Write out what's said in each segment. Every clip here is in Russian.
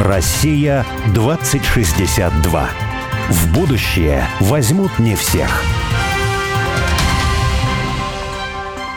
Россия 2062. В будущее возьмут не всех.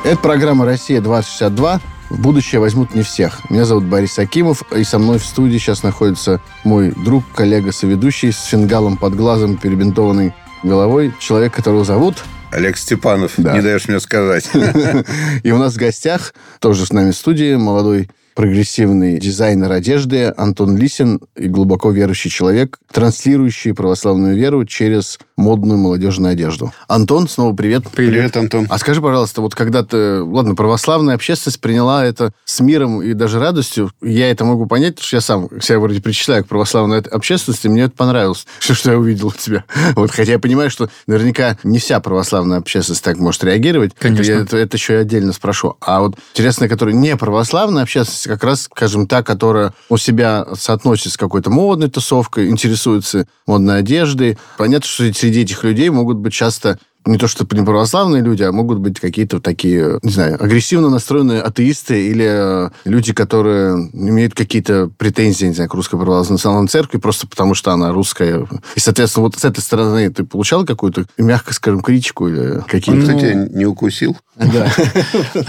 Это программа «Россия-2062». В будущее возьмут не всех. Меня зовут Борис Акимов, и со мной в студии сейчас находится мой друг, коллега, соведущий с фингалом под глазом, перебинтованной головой. Человек, которого зовут... Олег Степанов, да. не даешь мне сказать. И у нас в гостях, тоже с нами в студии, молодой прогрессивный дизайнер одежды Антон Лисин и глубоко верующий человек, транслирующий православную веру через модную молодежную одежду. Антон, снова привет. Привет, привет Антон. А скажи, пожалуйста, вот когда ты... Ладно, православная общественность приняла это с миром и даже радостью, я это могу понять, потому что я сам себя вроде причисляю к православной общественности, мне это понравилось, что, что я увидел у тебя. Вот, хотя я понимаю, что наверняка не вся православная общественность так может реагировать. Конечно. Это, это еще я отдельно спрошу. А вот интересно, которая не православная общественность, как раз, скажем, та, которая у себя соотносится с какой-то модной тусовкой, интересуется модной одеждой. Понятно, что среди этих людей могут быть часто не то что не православные люди, а могут быть какие-то такие, не знаю, агрессивно настроенные атеисты или э, люди, которые имеют какие-то претензии, не знаю, к русской православной церкви просто потому, что она русская. И, соответственно, вот с этой стороны ты получал какую-то, мягко скажем, критику или какие-то... Он, кстати, не укусил? Да.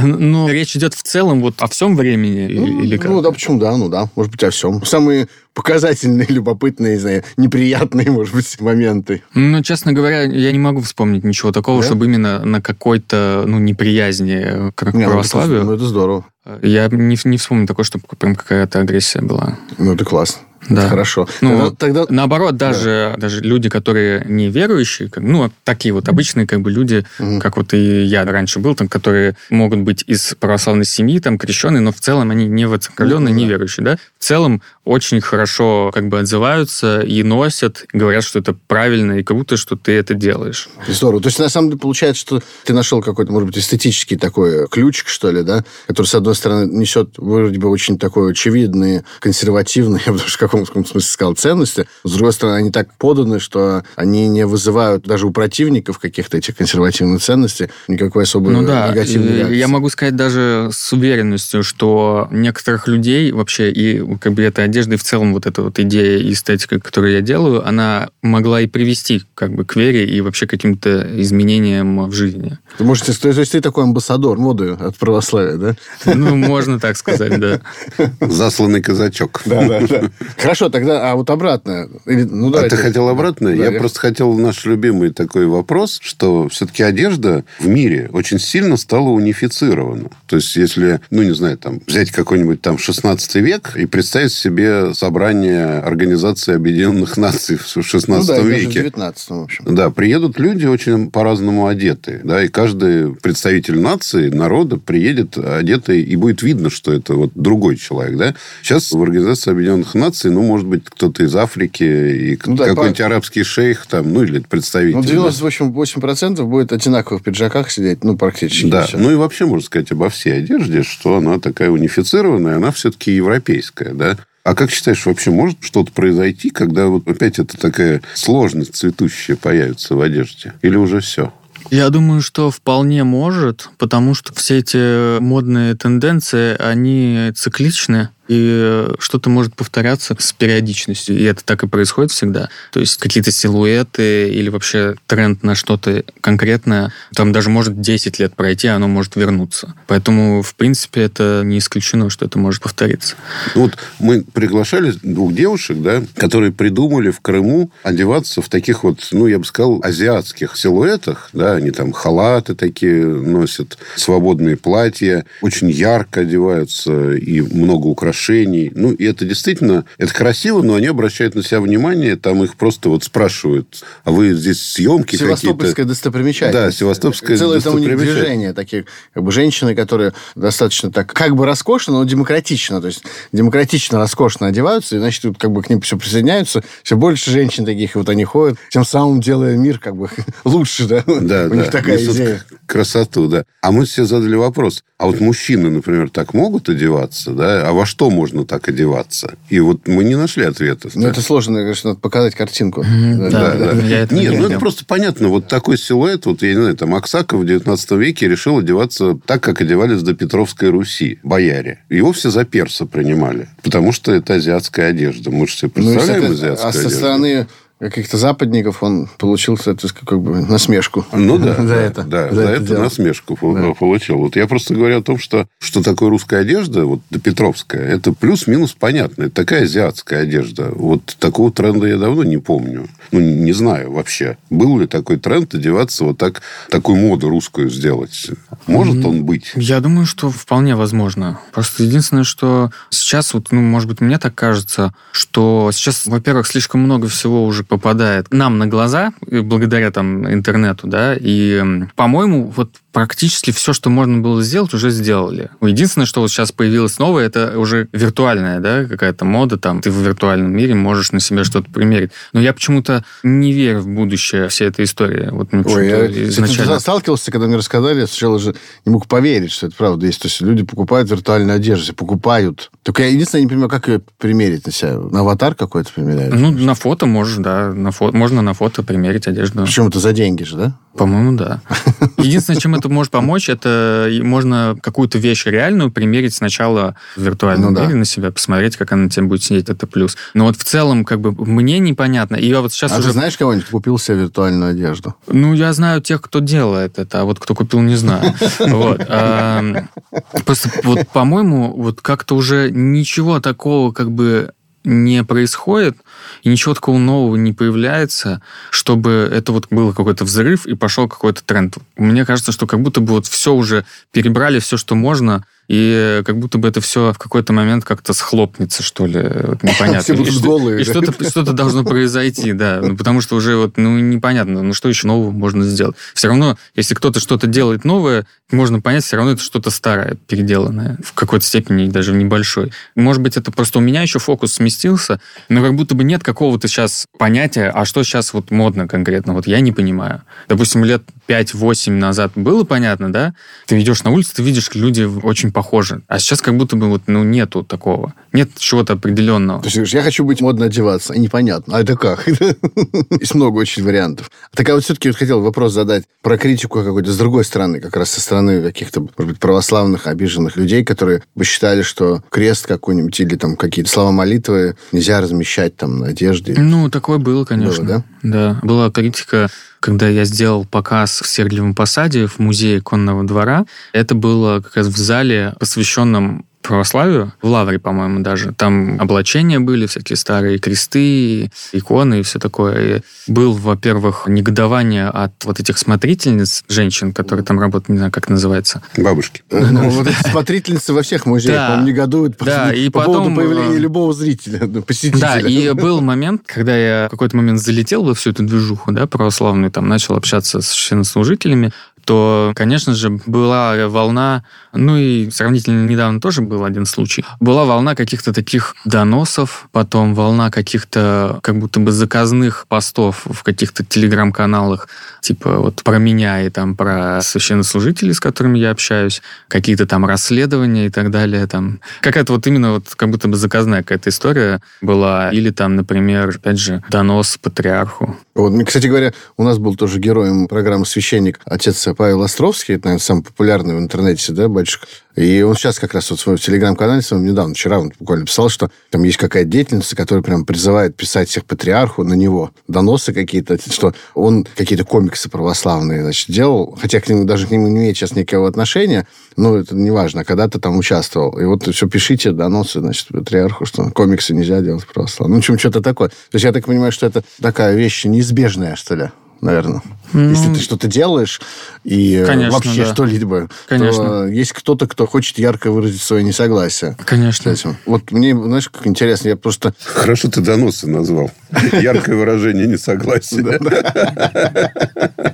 Но речь идет в целом вот о всем времени или как? Ну, да, почему да, ну да, может быть, о всем. Самые показательные, любопытные, не знаю, неприятные, может быть, моменты. Ну, честно говоря, я не могу вспомнить ничего такого, да? чтобы именно на какой-то, ну, неприязни к не, православию. Ну, это здорово. Я не, не вспомню такое, чтобы прям какая-то агрессия была. Ну, это классно. Да. Хорошо. Ну, тогда, тогда... Наоборот, даже, да. даже люди, которые не верующие, как, ну, такие вот обычные как бы люди, угу. как вот и я раньше был, там, которые могут быть из православной семьи, там, крещенные, но в целом они не воцерковленные, ну, не верующие, да. В целом очень хорошо как бы отзываются и носят, говорят, что это правильно и круто, что ты это делаешь. Здорово. То есть, на самом деле, получается, что ты нашел какой-то, может быть, эстетический такой ключик, что ли, да, который, с одной стороны, несет вроде бы очень такой очевидный, консервативный, я бы даже в каком смысле сказал, ценности. С другой стороны, они так поданы, что они не вызывают даже у противников каких-то этих консервативных ценностей никакой особой ну, да. негативной реакции. Я могу сказать даже с уверенностью, что некоторых людей вообще и как бы это одежды, и в целом вот эта вот идея и эстетика, которую я делаю, она могла и привести как бы к вере и вообще к каким-то изменениям в жизни. Ты можете, то есть ты такой амбассадор моды от православия, да? Ну, можно так сказать, да. Засланный казачок. Да, да, да. Хорошо, тогда, а вот обратно. Или, ну, а ты хотел обратно? Да, я, я просто хотел наш любимый такой вопрос, что все-таки одежда в мире очень сильно стала унифицирована. То есть, если, ну, не знаю, там, взять какой-нибудь там 16 век и представить себе себе собрание Организации Объединенных Наций в 16 ну, да, веке. в 19 в общем. Да, приедут люди очень по-разному одетые. Да, и каждый представитель нации, народа приедет одетый, и будет видно, что это вот другой человек. Да? Сейчас в Организации Объединенных Наций, ну, может быть, кто-то из Африки, и ну, да, какой-нибудь по... арабский шейх, там, ну, или представитель. Ну, 98% да. будет одинаково в пиджаках сидеть, ну, практически. Да, все. ну, и вообще можно сказать обо всей одежде, что она такая унифицированная, она все-таки европейская, да. А как считаешь, вообще может что-то произойти, когда вот опять эта такая сложность цветущая появится в одежде? Или уже все? Я думаю, что вполне может, потому что все эти модные тенденции, они цикличны и что-то может повторяться с периодичностью, и это так и происходит всегда. То есть какие-то силуэты или вообще тренд на что-то конкретное, там даже может 10 лет пройти, а оно может вернуться. Поэтому, в принципе, это не исключено, что это может повториться. Вот мы приглашали двух девушек, да, которые придумали в Крыму одеваться в таких вот, ну, я бы сказал, азиатских силуэтах, да, они там халаты такие носят, свободные платья, очень ярко одеваются и много украшений украшений. Ну, и это действительно, это красиво, но они обращают на себя внимание, там их просто вот спрашивают, а вы здесь съемки какие-то? Севастопольская достопримечательность. Да, Севастопольская Целое там у них движение, такие как бы женщины, которые достаточно так, как бы роскошно, но демократично, то есть демократично, роскошно одеваются, и, значит, тут как бы к ним все присоединяются, все больше женщин таких, вот они ходят, тем самым делая мир как бы лучше, да? Да, у да. них такая Несут идея. красоту, да. А мы себе задали вопрос, а вот мужчины, например, так могут одеваться, да? А во что что можно так одеваться? И вот мы не нашли ответа. Ну, это сложно, конечно, надо показать картинку. Да, Да, Нет, не ну это просто понятно. Вот такой силуэт, вот я не знаю, там Аксаков в 19 веке решил одеваться так, как одевались до Петровской Руси, бояре. Его все за перса принимали, потому что это азиатская одежда. Мы же себе Ну, представляем это- азиатскую а со одежду. стороны каких-то западников он получил, это как бы насмешку. Ну да, за да, это. да, за за это это насмешку Да. получил. Вот я просто говорю о том, что что такое русская одежда, вот Петровская, это плюс-минус понятно. Это такая азиатская одежда. Вот такого тренда я давно не помню. Ну, не знаю вообще. Был ли такой тренд одеваться вот так, такую моду русскую сделать? Может он быть? Я думаю, что вполне возможно. Просто единственное, что сейчас, вот, ну, может быть, мне так кажется, что сейчас, во-первых, слишком много всего уже попадает нам на глаза, благодаря там интернету, да, и, по-моему, вот практически все, что можно было сделать, уже сделали. Единственное, что вот сейчас появилось новое, это уже виртуальная, да, какая-то мода, там, ты в виртуальном мире можешь на себя что-то примерить. Но я почему-то не верю в будущее всей этой истории. Вот мне Ой, я изначально... сталкивался, когда мне рассказали, я сначала же не мог поверить, что это правда есть. То есть люди покупают виртуальную одежду, покупают. Только я единственное не понимаю, как ее примерить на себя. На аватар какой-то примеряют? Ну, на фото можешь, да. На фо... Можно на фото примерить одежду. Причем это за деньги же, да? По-моему, да. Единственное, чем это может помочь, это можно какую-то вещь реальную примерить сначала в виртуальном Ну да. мире на себя, посмотреть, как она на тебе будет сидеть, это плюс. Но вот в целом, как бы, мне непонятно. И я вот сейчас а уже... ты знаешь кого-нибудь, купил себе виртуальную одежду? Ну, я знаю тех, кто делает это, а вот кто купил, не знаю. Вот. Просто вот, по-моему, вот как-то уже ничего такого как бы не происходит, и ничего такого нового не появляется, чтобы это вот был какой-то взрыв и пошел какой-то тренд. Мне кажется, что как будто бы вот все уже перебрали, все, что можно, и как будто бы это все в какой-то момент как-то схлопнется, что ли, вот непонятно. Все будут И голые, И что-то, что-то должно произойти, да. Ну, потому что уже вот, ну, непонятно, ну, что еще нового можно сделать. Все равно, если кто-то что-то делает новое, можно понять, все равно это что-то старое, переделанное, в какой-то степени, даже в небольшой. Может быть, это просто у меня еще фокус сместился, но как будто бы нет какого-то сейчас понятия, а что сейчас вот модно конкретно, вот я не понимаю. Допустим, лет 5-8 назад было понятно, да? Ты идешь на улицу, ты видишь, люди очень похожи. А сейчас как будто бы вот, ну, нету такого. Нет чего-то определенного. То есть, говоришь, я хочу быть модно одеваться. А непонятно. А это как? Есть много очень вариантов. Так а вот все-таки вот хотел вопрос задать про критику какой-то с другой стороны, как раз со стороны каких-то, может быть, православных, обиженных людей, которые бы считали, что крест какой-нибудь или там какие-то слова молитвы нельзя размещать там на одежде. Ну, такое было, конечно. Было, да? Была критика, когда я сделал показ в Сергиевом Посаде в музее конного двора. Это было как раз в зале, посвященном православию, в Лавре, по-моему, даже. Там облачения были, всякие старые кресты, иконы и все такое. И был, во-первых, негодование от вот этих смотрительниц, женщин, которые там работают, не знаю, как называется. Бабушки. Ну, вот эти смотрительницы во всех музеях, Да. по-моему, негодуют по, Да, и по потом, поводу появления э, любого зрителя, ну, посетителя. Да, и был момент, когда я в какой-то момент залетел во всю эту движуху, да, православную, там начал общаться с священнослужителями, то, конечно же, была волна, ну и сравнительно недавно тоже был один случай, была волна каких-то таких доносов, потом волна каких-то как будто бы заказных постов в каких-то телеграм-каналах, типа вот про меня и там про священнослужителей, с которыми я общаюсь, какие-то там расследования и так далее. Там. Какая-то вот именно вот как будто бы заказная какая-то история была. Или там, например, опять же, донос патриарху. Вот, кстати говоря, у нас был тоже героем программы «Священник» отец Павел Островский, это, наверное, самый популярный в интернете, да, батюшка. И он сейчас как раз вот в своем телеграм-канале, своем недавно, вчера он буквально писал, что там есть какая-то деятельница, которая прям призывает писать всех патриарху на него. Доносы какие-то, что он какие-то комиксы православные, значит, делал, хотя к нему даже к нему не имеет сейчас никакого отношения, но это не важно, когда-то там участвовал. И вот все пишите доносы, значит, патриарху, что комиксы нельзя делать православные. Ну, чем что-то такое. То есть я так понимаю, что это такая вещь неизбежная, что ли, наверное. Если ты что-то делаешь и э, Конечно, вообще да. что-либо, Конечно. то есть кто-то, кто хочет ярко выразить свое несогласие. Конечно. этим. Вот мне, знаешь, как интересно, я просто... Хорошо ты доносы назвал. Яркое выражение несогласия.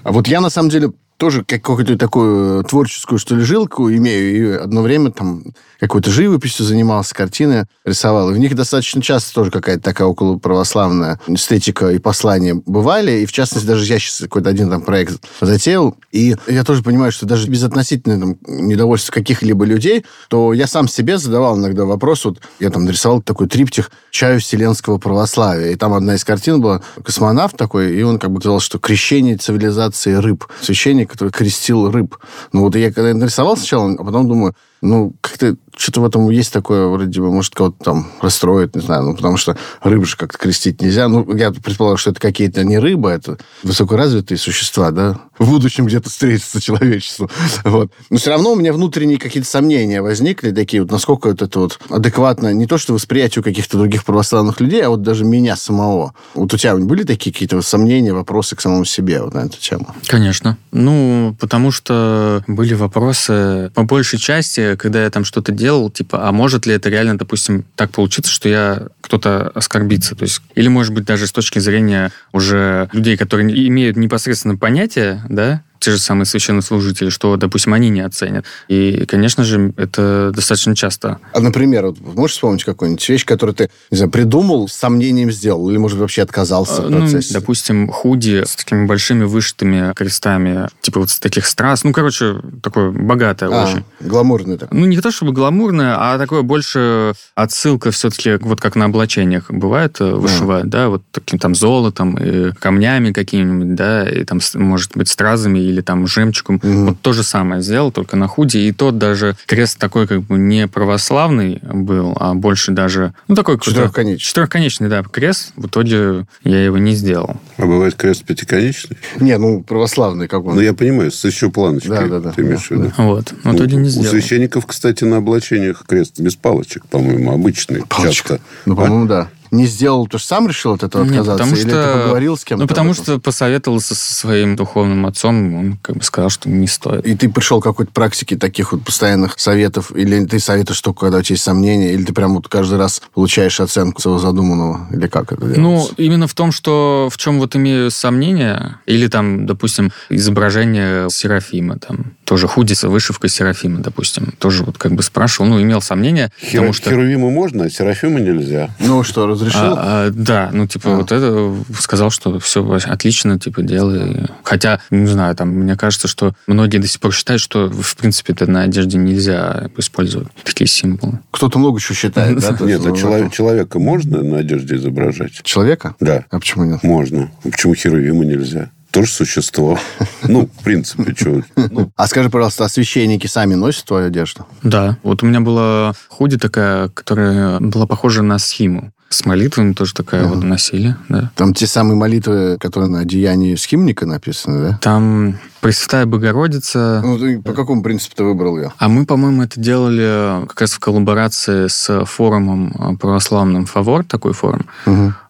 А вот я, на самом деле, тоже какую-то такую творческую, что ли, жилку имею, и одно время там какой-то живописью занимался, картины рисовал. И в них достаточно часто тоже какая-то такая около православная эстетика и послания бывали. И, в частности, даже я сейчас какой-то один там проект затеял. И я тоже понимаю, что даже без относительно там, недовольства каких-либо людей, то я сам себе задавал иногда вопрос. Вот я там нарисовал такой триптих «Чаю вселенского православия». И там одна из картин была космонавт такой, и он как бы сказал, что крещение цивилизации рыб. Священник, который крестил рыб. Ну вот я когда нарисовал сначала, а потом думаю, ну, как-то что-то в этом есть такое, вроде бы, может, кого-то там расстроит, не знаю, ну, потому что рыбы же как-то крестить нельзя. Ну, я предполагаю, что это какие-то не рыбы, это высокоразвитые существа, да, в будущем где-то встретится человечеству. Вот. Но все равно у меня внутренние какие-то сомнения возникли, такие вот, насколько вот это вот адекватно, не то, что восприятию каких-то других православных людей, а вот даже меня самого. Вот у тебя были такие какие-то сомнения, вопросы к самому себе вот на эту тему? Конечно. Ну, потому что были вопросы, по большей части, когда я там что-то делал, типа, а может ли это реально, допустим, так получиться, что я кто-то оскорбится? То есть, или, может быть, даже с точки зрения уже людей, которые имеют непосредственно понятие, да, те же самые священнослужители, что, допустим, они не оценят. И, конечно же, это достаточно часто. А, например, вот можешь вспомнить какую-нибудь вещь, которую ты, не знаю, придумал, с сомнением сделал, или, может, вообще отказался в Ну, процессе? допустим, худи с такими большими вышитыми крестами, типа вот с таких страз. Ну, короче, такое богатое А, очень. гламурный такой. Ну, не то чтобы гламурное, а такое больше отсылка все-таки, вот как на облачениях бывает, э, вышивают, да, вот таким там золотом, камнями какими-нибудь, да, и там, может быть, стразами или там жемчугом. Мгм. Вот то же самое сделал, только на худи. И тот даже крест такой как бы не православный был, а больше даже, ну, такой Четырехконечный. Четырехконечный, да, крест. В итоге я его не сделал. А бывает крест пятиконечный? Не, ну, православный как он. Ну, я понимаю, с еще планочкой. Да, да, да. Ты имеешь в виду? Вот. В итоге не У сделал. священников, кстати, на облачениях крест без палочек, по-моему, обычный. Палочка. Часто. Ну, по-моему, да. Не сделал, то что сам решил от этого Нет, отказаться? потому Или что- ты поговорил с кем-то? Ну, потому что посоветовался со своим духовным отцом, он как бы сказал, что не стоит. И ты пришел к какой-то практике таких вот постоянных советов, или ты советуешь только, когда у тебя есть сомнения, или ты прям вот каждый раз получаешь оценку своего задуманного, или как это Ну, делается? именно в том, что в чем вот имею сомнения, или там, допустим, изображение Серафима, там, тоже худи с вышивкой Серафима, допустим, тоже вот как бы спрашивал, ну, имел сомнения, Хер- потому что... Херувиму можно, а Серафима нельзя. Ну что, разрешил? А, а, да, ну, типа, А. вот это сказал, что все отлично, типа, делай. Хотя, не знаю, там, мне кажется, что многие до сих пор считают, что, в принципе, это на одежде нельзя использовать такие символы. Кто-то много чего считает, да? Нет, а чело- человека можно на одежде изображать? Человека? Да, А почему нет? можно. Почему Херувима нельзя? Тоже существо. Ну, в принципе, что... Ну, А скажи, пожалуйста, а священники сами носят твою одежду? Да, вот у меня была худи такая, которая была похожа на схиму. С молитвами тоже такая вот носили, да. Там те самые молитвы, которые на одеянии схимника написаны, да? Там Пресвятая Богородица. Ну, ты по какому принципу ты выбрал ее? А мы, по-моему, это делали как раз в коллаборации с форумом э, православным «Фавор», такой форум.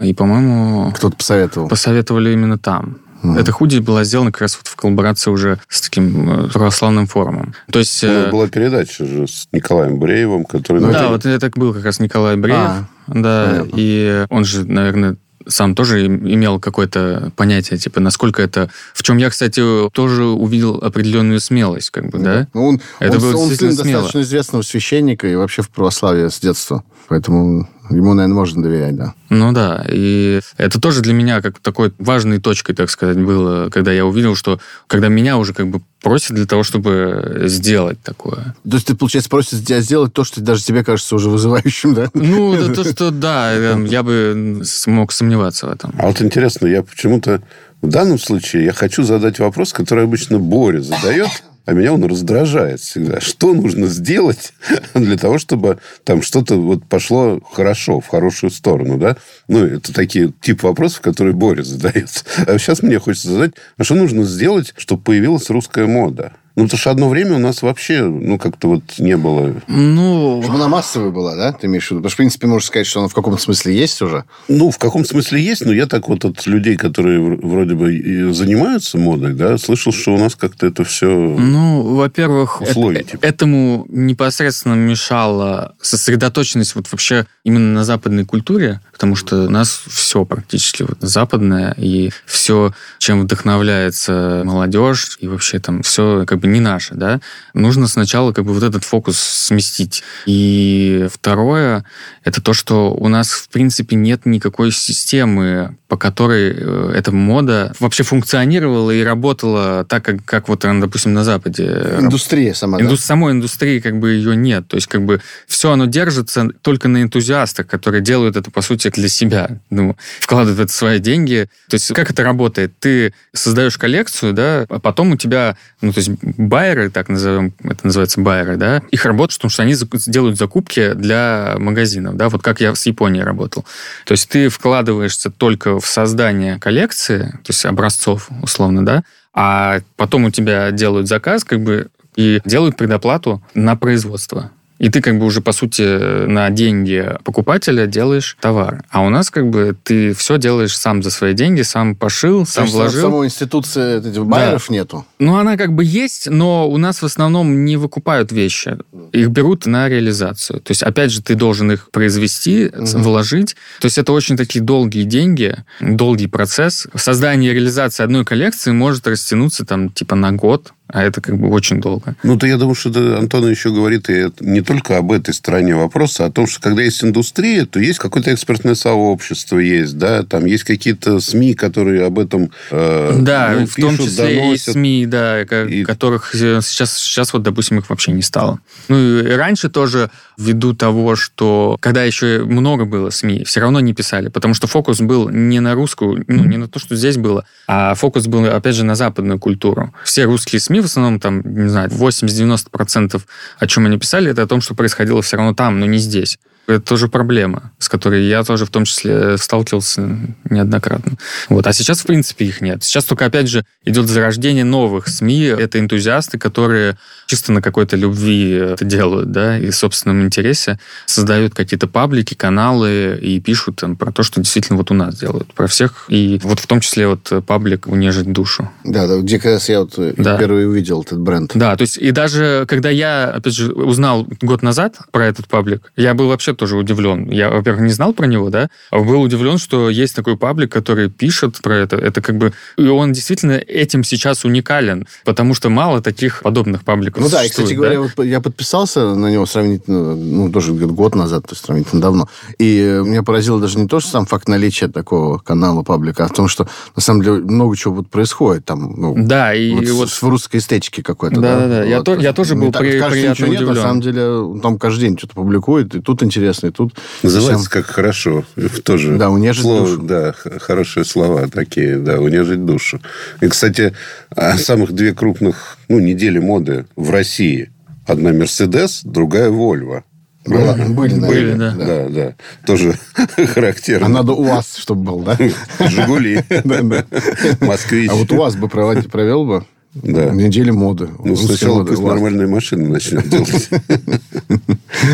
И, по-моему, Кто-то посоветовал. посоветовали именно там. Мгм. Эта худи была сделана как раз вот в коллаборации уже с таким э, православным форумом. То есть... у нас э, была передача же с Николаем Бреевым, который... Ну, да, это- вот это был как раз Николай Бреев. А, да, понятно. и он же, наверное, сам тоже им- имел какое-то понятие, типа, насколько это... В чем я, кстати, тоже увидел определенную смелость, как бы, да? Ну, он, Это он, было он сын смело. достаточно известного священника и вообще в православии с детства. Поэтому ему, наверное, можно доверять, да. Ну да, и это тоже для меня как такой важной точкой, так сказать, было, когда я увидел, что когда меня уже как бы просят для того, чтобы сделать такое. То есть ты, получается, просишь тебя сделать то, что даже тебе кажется уже вызывающим, да? Ну, да, то, что да, э, я бы смог сомневаться в этом. А вот интересно, я почему-то в данном случае я хочу задать вопрос, который обычно Боря задает, а меня он раздражает всегда. Что нужно сделать для того, чтобы там что-то вот пошло хорошо, в хорошую сторону, да? Ну, это такие тип вопросов, которые Боря задает. А сейчас мне хочется задать, а что нужно сделать, чтобы появилась русская мода? Ну, потому что одно время у нас вообще, ну, как-то вот не было... Ну, Чтобы она массовая была, да, ты имеешь в виду? Потому что, в принципе, можно сказать, что она в каком-то смысле есть уже. Ну, в каком смысле есть, но я так вот от людей, которые вроде бы и занимаются модой, да, слышал, что у нас как-то это все... Ну, во-первых, Условия, э- типа. этому непосредственно мешала сосредоточенность вот вообще именно на западной культуре, потому что у нас все практически вот западное, и все, чем вдохновляется молодежь, и вообще там все как бы не наше, да. Нужно сначала как бы вот этот фокус сместить. И второе, это то, что у нас, в принципе, нет никакой системы, по которой э, эта мода вообще функционировала и работала так, как, как вот, допустим, на Западе. Индустрия сама, да? Инду- Самой индустрии как бы ее нет. То есть как бы все оно держится только на энтузиастах, которые делают это, по сути, для себя. Ну, вкладывают это свои деньги. То есть как это работает? Ты создаешь коллекцию, да, а потом у тебя, ну, то есть байеры, так назовем, это называется байеры, да, их работа в том, что они делают закупки для магазинов, да, вот как я с Японией работал. То есть ты вкладываешься только в создание коллекции, то есть образцов, условно, да, а потом у тебя делают заказ, как бы, и делают предоплату на производство. И ты как бы уже, по сути, на деньги покупателя делаешь товар. А у нас как бы ты все делаешь сам за свои деньги, сам пошил, То сам есть вложил. самой институции этих байеров нету. Ну, она как бы есть, но у нас в основном не выкупают вещи. Их берут на реализацию. То есть, опять же, ты должен их произвести, Мгм. вложить. То есть, это очень такие долгие деньги, долгий процесс. Создание и реализация одной коллекции может растянуться там типа на год, а это как бы очень долго. Ну, то я думаю, что Антон еще говорит и не только об этой стороне вопроса, а о том, что когда есть индустрия, то есть какое-то экспертное сообщество есть, да, там есть какие-то СМИ, которые об этом э, Да, ну, в том пишут, числе и доносят. СМИ, да, И- которых э, сейчас, сейчас вот, допустим, их вообще не стало. Ну, и раньше тоже, ввиду того, что когда еще много было СМИ, все равно не писали, потому что фокус был не на русскую, ну, не на то, что здесь было, а фокус был, опять же, на западную культуру. Все русские СМИ, в основном, там, не знаю, 80-90% о чем они писали, это о том, что происходило все равно там, но не здесь. Это тоже проблема, с которой я тоже в том числе сталкивался неоднократно. Вот. А сейчас, в принципе, их нет. Сейчас только, опять же, идет зарождение новых СМИ. Это энтузиасты, которые чисто на какой-то любви это делают, да, и в собственном интересе создают какие-то паблики, каналы и пишут там про то, что действительно вот у нас делают. Про всех. И вот в том числе вот паблик «Унежить душу». Да, да, где как раз я вот э, Да. впервые увидел этот бренд. Да, то есть и даже когда я, опять же, узнал год назад про этот паблик, я был вообще тоже удивлен. Я, во-первых, не знал про него, да, а был удивлен, что есть такой паблик, который пишет про это. Это как бы... И он действительно этим сейчас уникален, потому что мало таких подобных пабликов Ну да, и, кстати существует, говоря, да? вот я подписался на него сравнительно, ну, тоже год назад, то есть сравнительно давно. И меня поразило даже не то, что сам факт наличия такого канала, паблика, а в том, что на самом деле много чего вот происходит там. Ну, Да, и вот, вот... в русской эстетике какой-то. Да-да-да, я то- я тоже был так, при- кажется, приятно нет, удивлен. на самом деле он там каждый день что-то публикует, и тут интересно, и тут... Называется совсем- как хорошо. Тоже Да, унежить слово, душу. Да, хорошие слова такие, да, унежить душу. И, кстати, о самых две крупных, ну, недели моды в России. Одна Мерседес, другая Вольво. Была- были, Были, наверное, да. Да, да. Тоже характерно. А надо у вас, чтобы был, да? Жигули. Москвич. А вот у вас бы провел бы Да. недели моды. Ну, сначала моды, пусть вас. нормальные машины начнет делать.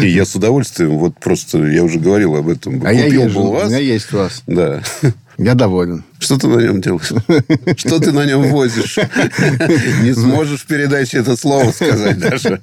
И я с удовольствием, вот просто, я уже говорил об этом, А я езжу, у меня есть вас. Да. Я доволен. Что ты на нем делаешь? Что ты на нем возишь? Не сможешь в передаче это слово сказать даже.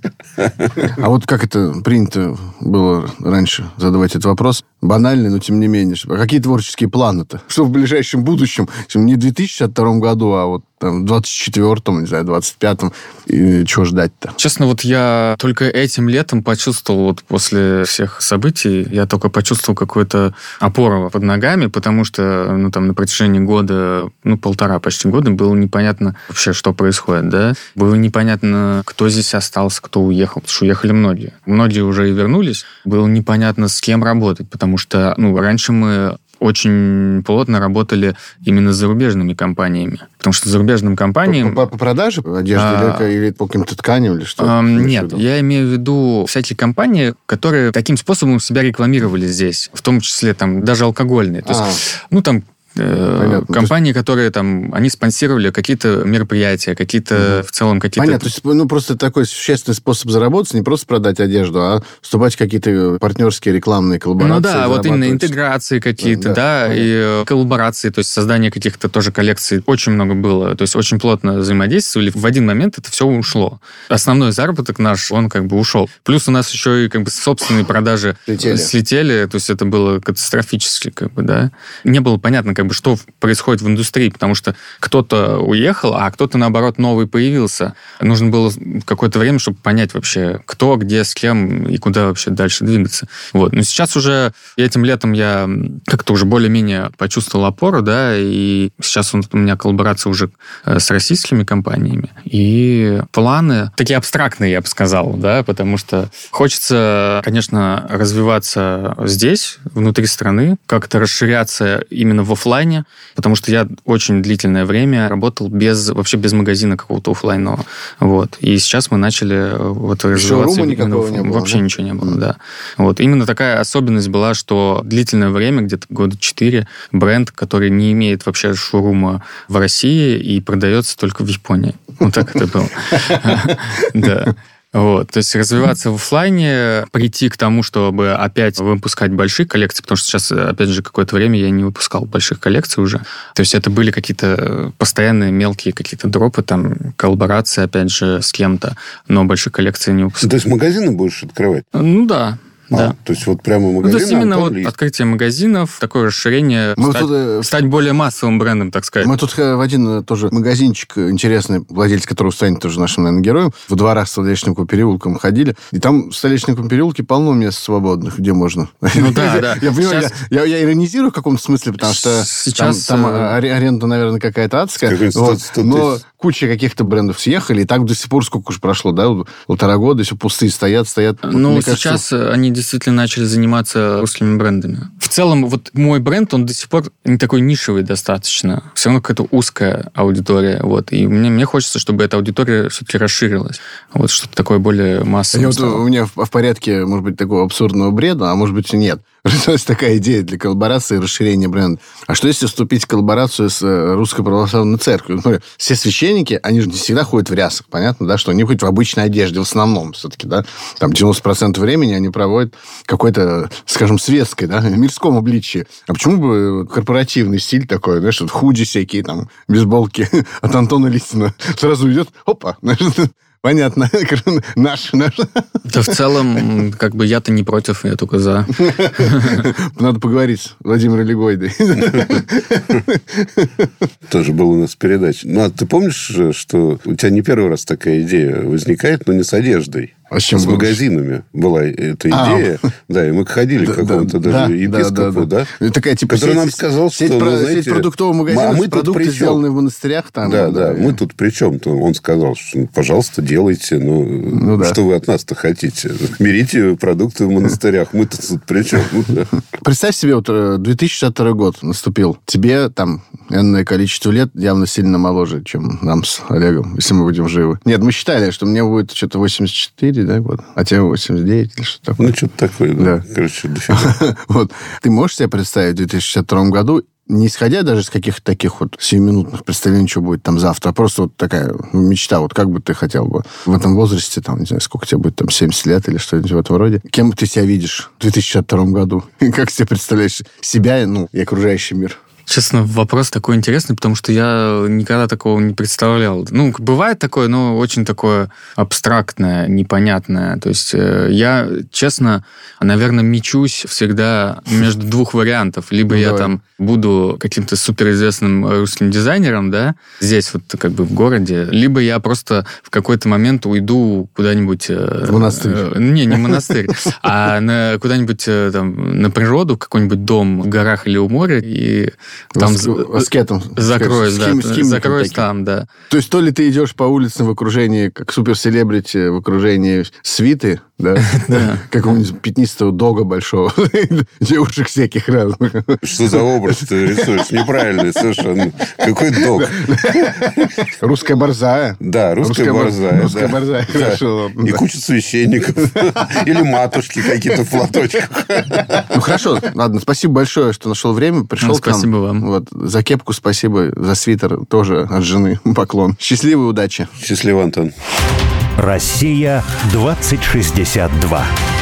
А вот как это принято было раньше задавать этот вопрос? Банальный, но тем не менее. А какие творческие планы-то? Что в ближайшем будущем? Не в 2062 году, а вот там, в 24-м, не знаю, 25-м. И чего ждать-то? Честно, вот я только этим летом почувствовал, вот после всех событий, я только почувствовал какую-то опору под ногами, потому что, ну, там, на протяжении года, ну, полтора почти года было непонятно вообще, что происходит, да. Было непонятно, кто здесь остался, кто уехал, потому что уехали многие. Многие уже и вернулись. Было непонятно, с кем работать, потому что, ну, раньше мы очень плотно работали именно с зарубежными компаниями. Потому что зарубежным компаниям... По, по- по продаже одежды А, или, или по каким-то тканям или что? В Нет, я имею в виду всякие компании, которые таким способом себя рекламировали здесь, в том числе там даже алкогольные. То есть, А. ну там Понятно. компании, которые там, они спонсировали какие-то мероприятия, какие-то в целом какие-то... Понятно, то есть, ну, просто такой существенный способ заработать, не просто продать одежду, а вступать в какие-то партнерские рекламные коллаборации. Ну да, вот именно интеграции какие-то, Да, да, понятно. и э, коллаборации, то есть создание каких-то тоже коллекций очень много было, то есть очень плотно взаимодействовали. В один момент это все ушло. Основной заработок наш, он как бы ушел. Плюс у нас еще и как бы собственные продажи Слетели. слетели, то есть это было катастрофически, как бы, да. Не было понятно, как бы, что происходит в индустрии, потому что кто-то уехал, а кто-то, наоборот, новый появился. Нужно было какое-то время, чтобы понять вообще, кто, где, с кем и куда вообще дальше двигаться. Вот. Но сейчас уже этим летом я как-то уже более-менее почувствовал опору, да, и сейчас у меня коллаборация уже э, с российскими компаниями. И планы такие абстрактные, я бы сказал, да, потому что хочется, конечно, развиваться здесь, внутри страны, как-то расширяться именно в оффлайне, потому что я очень длительное время работал без, вообще без магазина какого-то оффлайнового. Вот. И сейчас мы начали э, вот развиваться. шоурума никакого в- не было, Вообще да? ничего не было, да. Вот. Именно такая особенность была, что длительное время, где-то года 4, бренд, который не имеет вообще шоурума в России и продается только в Японии. Вот так это было. Да. Вот, то есть развиваться в оффлайне, прийти к тому, чтобы опять выпускать большие коллекции, потому что сейчас, опять же, какое-то время я не выпускал больших коллекций уже. То есть это были какие-то постоянные мелкие какие-то дропы, там, коллаборации, опять же, с кем-то, но больших коллекций не Ну, выпускал. То есть магазины будешь открывать? Ну да, А, да. То есть вот прямо Ну, магазины то есть именно Антон вот Лист. открытие магазинов, такое расширение, Мы стать, тут, э, стать более массовым брендом, так сказать. Мы тут э, в один э, тоже магазинчик интересный, владелец которого станет тоже нашим, наверное, героем, в дворах Столешниковым переулком ходили. И там в Столешниковом переулке полно мест свободных, где можно. Ну да, да. Я понимаю, я, иронизирую в каком-то смысле, потому что Сейчас, там, аре- аренда, наверное, какая-то адская. Какой-нибудь Вот. 100 но куча каких-то брендов съехали, и так до сих пор сколько уж прошло, да, полтора года, еще пустые стоят, стоят. Ну, сейчас они действительно начали заниматься русскими брендами. В целом, вот мой бренд, он до сих пор не такой нишевый достаточно. Все равно какая-то узкая аудитория. Вот. И мне, мне хочется, чтобы эта аудитория все-таки расширилась. Вот что-то такое более массовое вот, у меня в, в порядке, может быть, такого абсурдного бреда, а может быть и нет. Родилась такая идея для коллаборации и расширения бренда. А что если вступить в коллаборацию с э, Русской Православной Церковью? Ну, все священники, они же не всегда ходят в рясах, понятно, да, что они ходят в обычной одежде в основном все-таки, да. Там 90% времени они проводят какой-то, скажем, светской, да, мирском обличии. А почему бы корпоративный стиль такой, знаешь, вот худи всякие, там, бейсболки от Антона Листина сразу идет, опа, знаешь, Понятно. Наш, наш. Да в целом, как бы я-то не против, я только за. Надо поговорить с Владимиром Легойдой. Тоже был у нас передача. Ну, а ты помнишь, же, что у тебя не первый раз такая идея возникает, но не с одеждой. А с чем с магазинами была эта А. идея. Да, и мы ходили к какому-то даже епископу, да? И Такая, типа, который сеть- нам сказал, сеть, что, про- ну, сеть знаете, продуктовых магазинов, а мы тут продукты, чем? сделанные в монастырях. Там, Да, да, и- мы тут при чем-то? Он сказал, что, ну, пожалуйста, делайте. Ну, Ну да. что вы от нас-то хотите? Берите продукты в монастырях. Мы-то тут при чем? Да. Представь себе, вот э, 2062 год наступил. Тебе там энное количество лет явно сильно моложе, чем нам с Олегом, если мы будем живы. Нет, мы считали, что мне будет что-то 84, да, год, а тебе 89 или что такое. Ну, что-то такое, да. Да. Короче, дофига. Вот. Ты можешь себе представить в 2062 году, не исходя даже из каких-то таких вот сиюминутных представлений, что будет там завтра, а просто вот такая ну, мечта, вот как бы ты хотел бы в этом возрасте, там, не знаю, сколько тебе будет, там, 70 лет или что-нибудь в этом роде, кем ты себя видишь в 2062 году? И как себе представляешь себя, ну, и окружающий мир? Честно, вопрос такой интересный, потому что я никогда такого не представлял. Ну, бывает такое, но очень такое абстрактное, непонятное. То есть э, я, честно, наверное, мечусь всегда между двух вариантов. Либо Ну, я давай. там буду каким-то суперизвестным русским дизайнером, да, здесь вот как бы в городе, либо я просто в какой-то момент уйду куда-нибудь... э, В монастырь. э, Не, не в монастырь, а куда-нибудь там на природу, в какой-нибудь дом в горах или у моря, и там аскетом. закроюсь, С да, закроюсь там, да. То есть то ли ты идешь по улицам в окружении, как суперселебрити, в окружении свиты, да? Какого-нибудь пятнистого дога большого. Девушек всяких разных. Что за образ ты рисуешь? Неправильный совершенно. Какой дог? Русская борзая. Да, русская борзая. Русская борзая, хорошо. И куча священников. Или матушки какие-то в платочках. Ну, хорошо. Ладно, спасибо большое, что нашел время, пришел Ну, к нам. спасибо вам. Вот. За кепку спасибо, за свитер тоже от жены поклон. Счастливой удачи. Счастливо, Антон. Россия 2062.